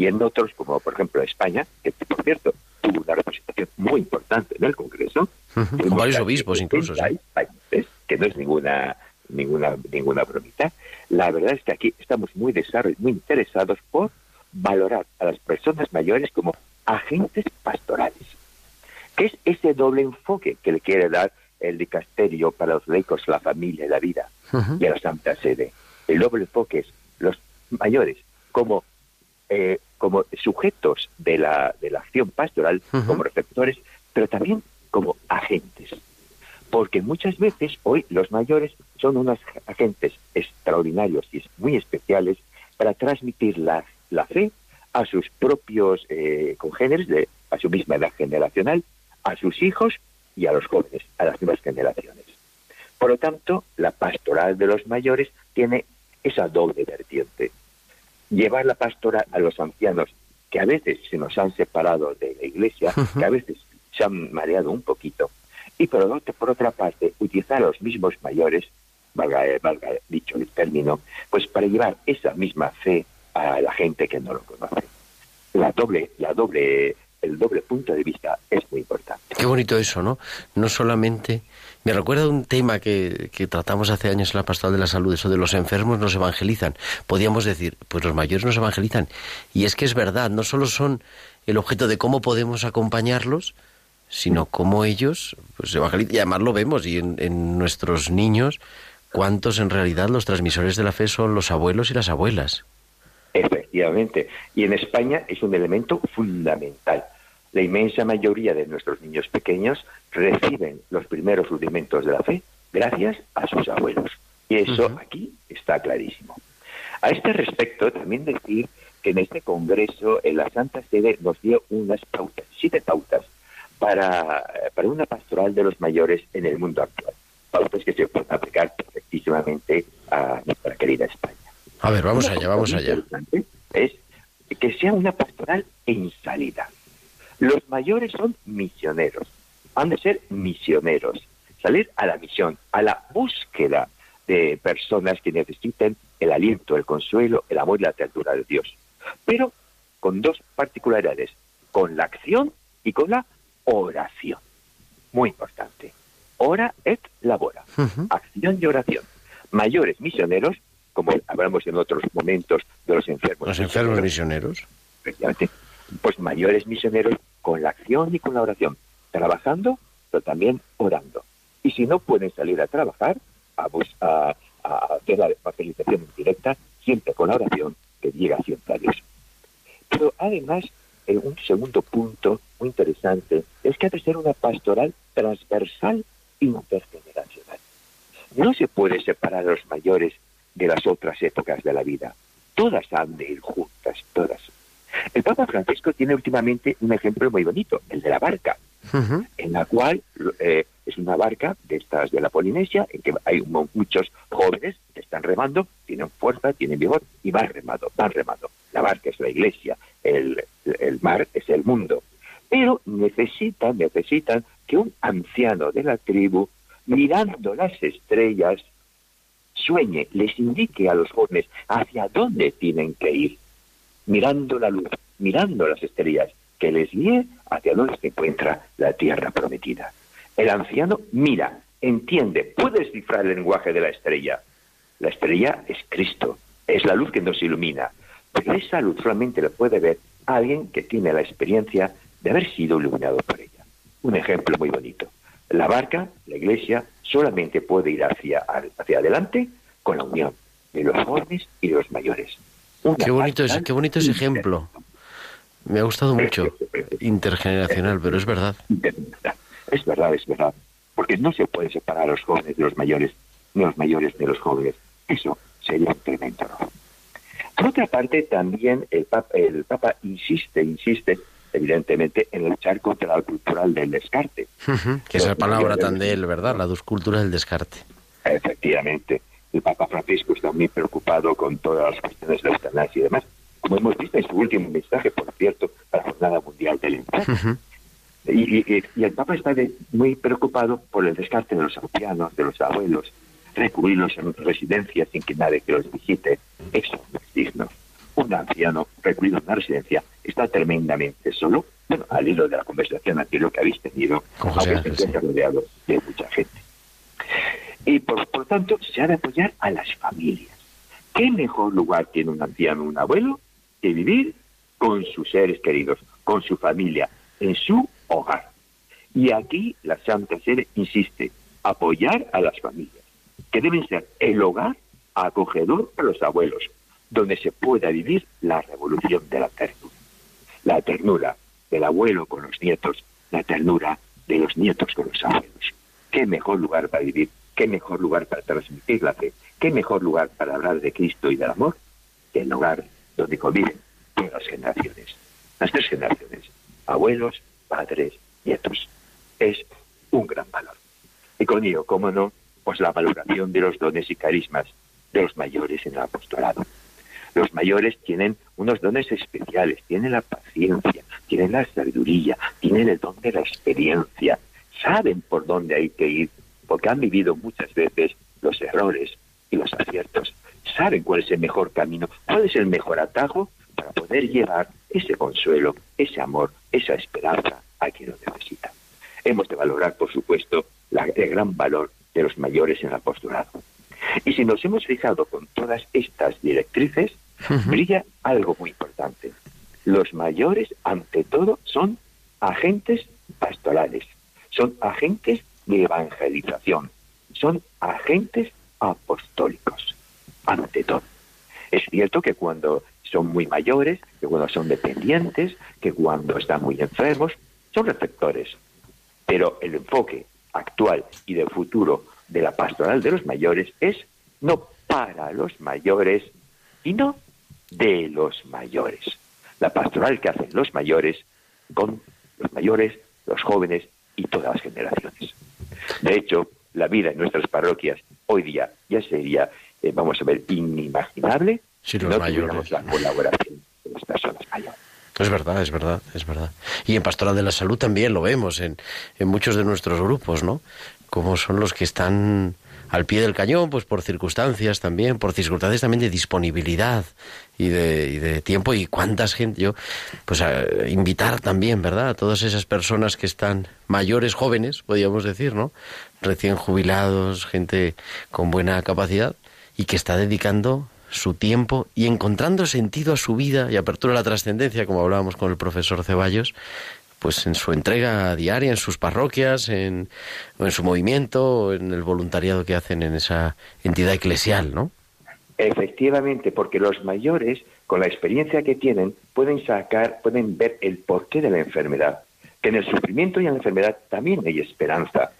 Y en otros, como por ejemplo España, que por cierto tuvo una representación muy importante en el Congreso,
Con varios obispos incluso. sí.
70 países, que no es ninguna ninguna ninguna bromita. La verdad es que aquí estamos muy desarroll- muy interesados por valorar a las personas mayores como agentes pastorales. ¿Qué es ese doble enfoque que le quiere dar el dicasterio para los laicos, la familia la vida y a la Santa Sede? El doble enfoque es los mayores como eh, como sujetos de la, de la acción pastoral, como receptores, pero también como agentes. Porque muchas veces hoy los mayores son unos agentes extraordinarios y muy especiales para transmitir la, la fe a sus propios eh, congéneres, de, a su misma edad generacional, a sus hijos y a los jóvenes, a las nuevas generaciones. Por lo tanto, la pastoral de los mayores tiene esa doble vertiente. Llevar la pastoral a los ancianos que a veces se nos han separado de la iglesia, que a veces se han mareado un poquito, y por, otro- por otra parte, utilizar a los mismos mayores, valga, valga dicho el término, pues para llevar esa misma fe a la gente que no lo conoce. La doble, la doble, el doble punto de vista es muy importante.
Qué bonito eso, ¿no? No solamente... Me recuerda un tema que, tratamos hace años en la Pastoral de la Salud, eso de los enfermos nos evangelizan. Podíamos decir, pues los mayores nos evangelizan. Y es que es verdad, no solo son el objeto de cómo podemos acompañarlos, sino cómo ellos pues, evangelizan. Y además lo vemos, y en nuestros niños, cuántos en realidad los transmisores de la fe son los abuelos y las abuelas.
Efectivamente. Y en España es un elemento fundamental. La inmensa mayoría de nuestros niños pequeños reciben los primeros rudimentos de la fe gracias a sus abuelos. Y eso aquí está clarísimo. A este respecto, también decir que en este Congreso, en la Santa Sede nos dio unas pautas, siete pautas, para, para una pastoral de los mayores en el mundo actual. Pautas que se pueden aplicar perfectísimamente a nuestra querida España.
A ver, vamos
Una
allá, vamos allá.
Es que sea una pastoral en salida. Los mayores son misioneros, han de ser misioneros, salir a la misión, a la búsqueda de personas que necesiten el aliento, el consuelo, el amor y la ternura de Dios. Pero con dos particularidades, con la acción y con la oración. Muy importante. Ora et labora. Acción y oración. Mayores misioneros, como hablamos en otros momentos de los enfermos.
Los enfermos misioneros.
Efectivamente. Pues mayores misioneros con la acción y con la oración. Trabajando, pero también orando. Y si no pueden salir a trabajar, a, bus- a, a hacer la evangelización directa, siempre con la oración que llega siempre a Dios. Pero además, eh, un segundo punto muy interesante es que ha de ser una pastoral transversal intergeneracional. No se puede separar a los mayores de las otras épocas de la vida. Todas han de ir juntas, todas. El Papa Francisco tiene últimamente un ejemplo muy bonito, el de la barca, en la cual eh, es una barca de estas de la Polinesia, en que hay mu- muchos jóvenes que están remando, tienen fuerza, tienen vigor y van remando, van remando. La barca es la iglesia, el, el mar es el mundo. Pero necesitan, necesitan que un anciano de la tribu, mirando las estrellas, sueñe, les indique a los jóvenes hacia dónde tienen que ir, mirando la luz, mirando las estrellas, que les guíe hacia donde se encuentra la tierra prometida. El anciano mira, entiende, puede descifrar el lenguaje de la estrella. La estrella es Cristo, es la luz que nos ilumina, pero esa luz solamente la puede ver alguien que tiene la experiencia de haber sido iluminado por ella. Un ejemplo muy bonito. La barca, la iglesia, solamente puede ir hacia, hacia adelante con la unión de los jóvenes y de los mayores. Una
Qué bonito, es, qué bonito ese ejemplo. Me ha gustado mucho. Intergeneracional, pero es verdad.
Es verdad, es verdad. Porque no se puede separar a los jóvenes de los mayores, ni los mayores de los jóvenes. Eso sería un tremendo error. Por otra parte, también el Papa, el Papa insiste, insiste, evidentemente, en luchar contra la cultural del descarte.
Ujú. Que esa palabra tan de él, ¿verdad? La duscultura del descarte.
Efectivamente, el Papa Francisco está muy preocupado con todas las cuestiones de la eutanasia y demás, como hemos visto en su último mensaje, por cierto, a la Jornada Mundial del Enfermo.
Ujú.
Y, y- y el Papa está de- muy preocupado por el descarte de los ancianos, de los abuelos, recluirlos en residencias sin que nadie que los visite. Eso no es digno. Un anciano recluido en una residencia está tremendamente solo. Bueno, al hilo de la conversación anterior que habéis tenido, aunque se encuentra rodeado de mucha gente. Y por, por tanto, se ha de apoyar a las familias. ¿Qué mejor lugar tiene un anciano, un abuelo, que vivir con sus seres queridos, con su familia, en su hogar? Y aquí la Santa Sede insiste, apoyar a las familias, que deben ser el hogar acogedor para los abuelos, donde se pueda vivir la revolución de la ternura. La ternura del abuelo con los nietos, la ternura de los nietos con los abuelos. ¿Qué mejor lugar para vivir? ¿Qué mejor lugar para transmitir la fe? ¿Qué mejor lugar para hablar de Cristo y del amor? que el hogar donde conviven todas las generaciones, las tres generaciones, abuelos, padres, nietos. Es un gran valor. Y con ello, cómo no, pues la valoración de los dones y carismas de los mayores en el apostolado. Los mayores tienen unos dones especiales, tienen la paciencia, tienen la sabiduría, tienen el don de la experiencia, saben por dónde hay que ir, porque han vivido muchas veces los errores y los aciertos, saben cuál es el mejor camino, cuál es el mejor atajo para poder llevar ese consuelo, ese amor, esa esperanza a quien lo necesita. Hemos de valorar, por supuesto, la- el gran valor de los mayores en el apostolado. Y si nos hemos fijado con todas estas directrices, brilla algo muy importante. Los mayores, ante todo, son agentes pastorales, son agentes de evangelización, son agentes apostólicos, ante todo. Es cierto que cuando son muy mayores, que cuando son dependientes, que cuando están muy enfermos, son receptores. Pero el enfoque actual y del futuro de la pastoral de los mayores es no para los mayores, sino de los mayores. La pastoral que hacen los mayores con los mayores, los jóvenes y todas las generaciones. De hecho, la vida en nuestras parroquias hoy día ya sería, eh, vamos a ver, inimaginable si
los
no
mayores.
tuviéramos la colaboración de las personas mayores.
Es verdad, es verdad, es verdad. Y en Pastoral de la Salud también lo vemos en, en muchos de nuestros grupos, ¿no? Como son los que están al pie del cañón, pues por circunstancias también, por circunstancias también de disponibilidad y de, y de tiempo y cuántas gente, yo, pues a invitar también, ¿verdad? A todas esas personas que están mayores, jóvenes, podríamos decir, ¿no? Recién jubilados, gente con buena capacidad y que está dedicando su tiempo y encontrando sentido a su vida y apertura a la trascendencia, como hablábamos con el profesor Ceballos, pues en su entrega diaria, en sus parroquias, en, en su movimiento, en el voluntariado que hacen en esa entidad eclesial, ¿no?
Efectivamente, porque los mayores, con la experiencia que tienen, pueden sacar, pueden ver el porqué de la enfermedad. Que en el sufrimiento y en la enfermedad también hay esperanza.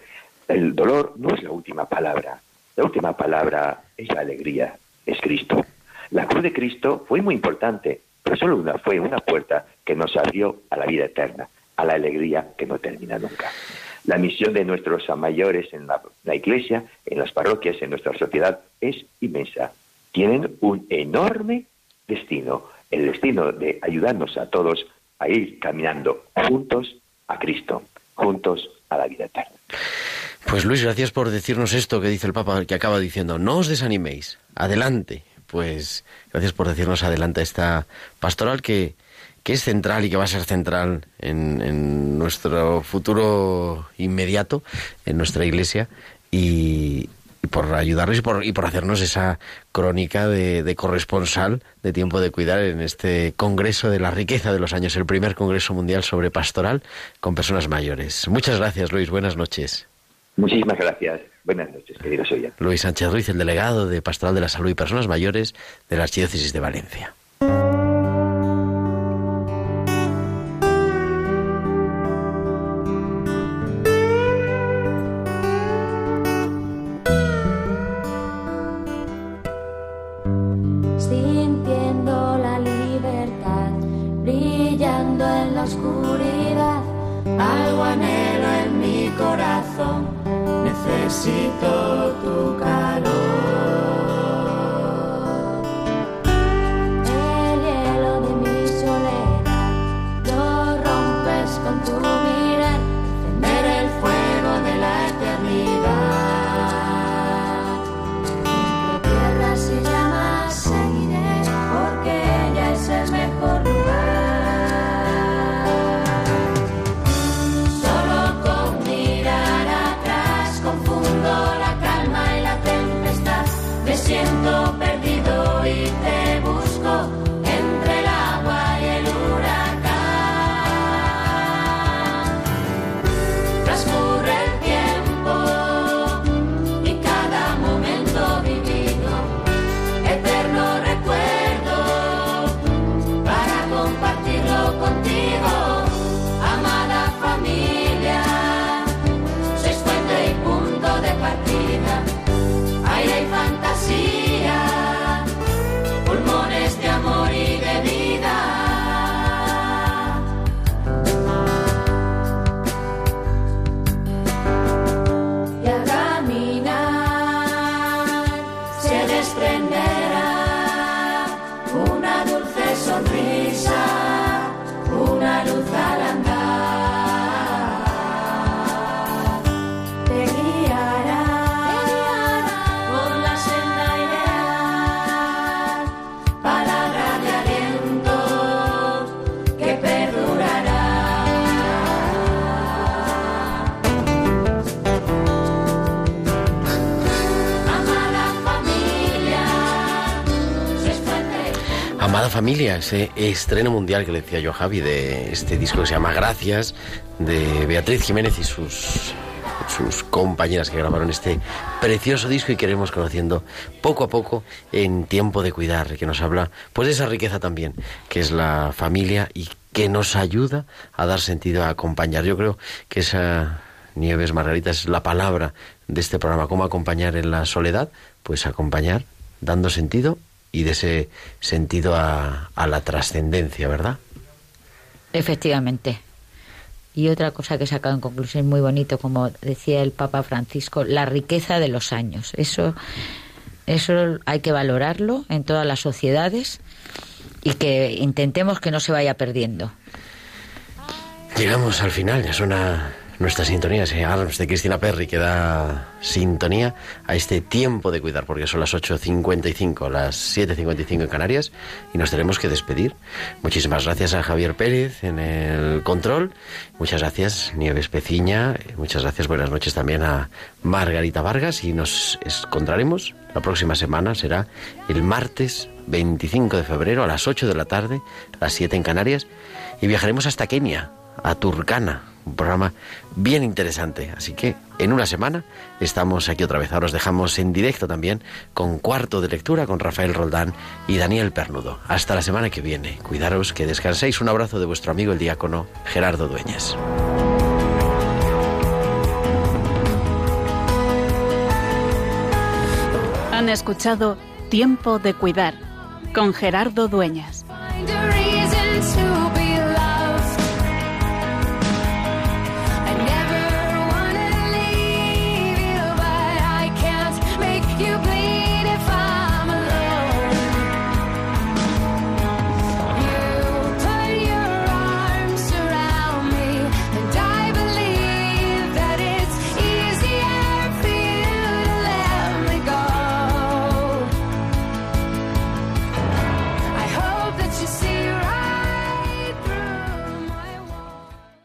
El dolor no es la última palabra. La última palabra es la alegría, es Cristo. La cruz de Cristo fue muy importante, pero solo una fue una puerta que nos abrió a la vida eterna, a la alegría que no termina nunca. La misión de nuestros mayores en la, iglesia, en las parroquias, en nuestra sociedad es inmensa. Tienen un enorme destino, el destino de ayudarnos a todos a ir caminando juntos a Cristo, juntos a la vida eterna.
Pues Luis, gracias por decirnos esto que dice el Papa, que acaba diciendo, no os desaniméis, adelante. Pues gracias por decirnos adelante esta pastoral que, que es central y que va a ser central en, en nuestro futuro inmediato, en nuestra iglesia, y, y por ayudarnos y por, y por hacernos esa crónica de, de, corresponsal de tiempo de cuidar en este Congreso de la Riqueza de los Años, el primer Congreso Mundial sobre Pastoral con personas mayores. Muchas gracias, Luis. Buenas noches.
Muchísimas gracias. Buenas noches, queridos oyentes.
Luis Sánchez Ruiz, el delegado de Pastoral de la Salud y Personas Mayores de la Archidiócesis de Valencia. Familia, ese estreno mundial que le decía yo a Javi de este disco que se llama Gracias, de Beatriz Jiménez y sus, sus compañeras que grabaron este precioso disco y que iremos conociendo poco a poco en tiempo de cuidar, que nos habla pues de esa riqueza también, que es la familia y que nos ayuda a dar sentido, a acompañar. Yo creo que esa Nieves Margarita es la palabra de este programa, cómo acompañar en la soledad, pues acompañar dando sentido y de ese sentido a, a la trascendencia, ¿verdad?
Efectivamente. Y otra cosa que he sacado en conclusión muy bonito, como decía el Papa Francisco, la riqueza de los años. Eso, eso hay que valorarlo en todas las sociedades y que intentemos que no se vaya perdiendo.
Llegamos al final, ya son nuestra sintonía, ese Arms de Cristina Perry que da sintonía a este tiempo de cuidar, porque son las 8.55, las 7.55 en Canarias y nos tenemos que despedir. Muchísimas gracias a Javier Pérez en el control, muchas gracias Nieves Peciña, muchas gracias, buenas noches también a Margarita Vargas y nos encontraremos la próxima semana, será el martes 25 de febrero a las 8 de la tarde, las 7 en Canarias, y viajaremos hasta Kenia, a Turkana, un programa bien interesante. Así que en una semana estamos aquí otra vez. Ahora os dejamos en directo también con cuarto de lectura con Rafael Roldán y Daniel Pernudo. Hasta la semana que viene. Cuidaros, que descanséis. Un abrazo de vuestro amigo el diácono Gerardo Dueñas.
Han escuchado Tiempo de Cuidar con Gerardo Dueñas.